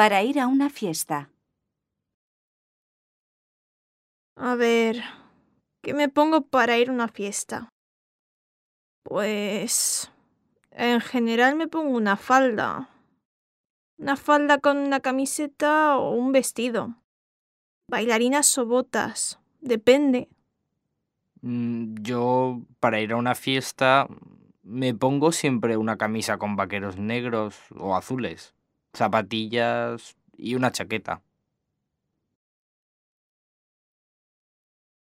Para ir a una fiesta. A ver, ¿qué me pongo para ir a una fiesta? Pues... En general me pongo una falda. Una falda con una camiseta o un vestido. Bailarinas o botas. Depende. Mm, Yo, para ir a una fiesta, me pongo siempre una camisa con vaqueros negros o azules, zapatillas y una chaqueta.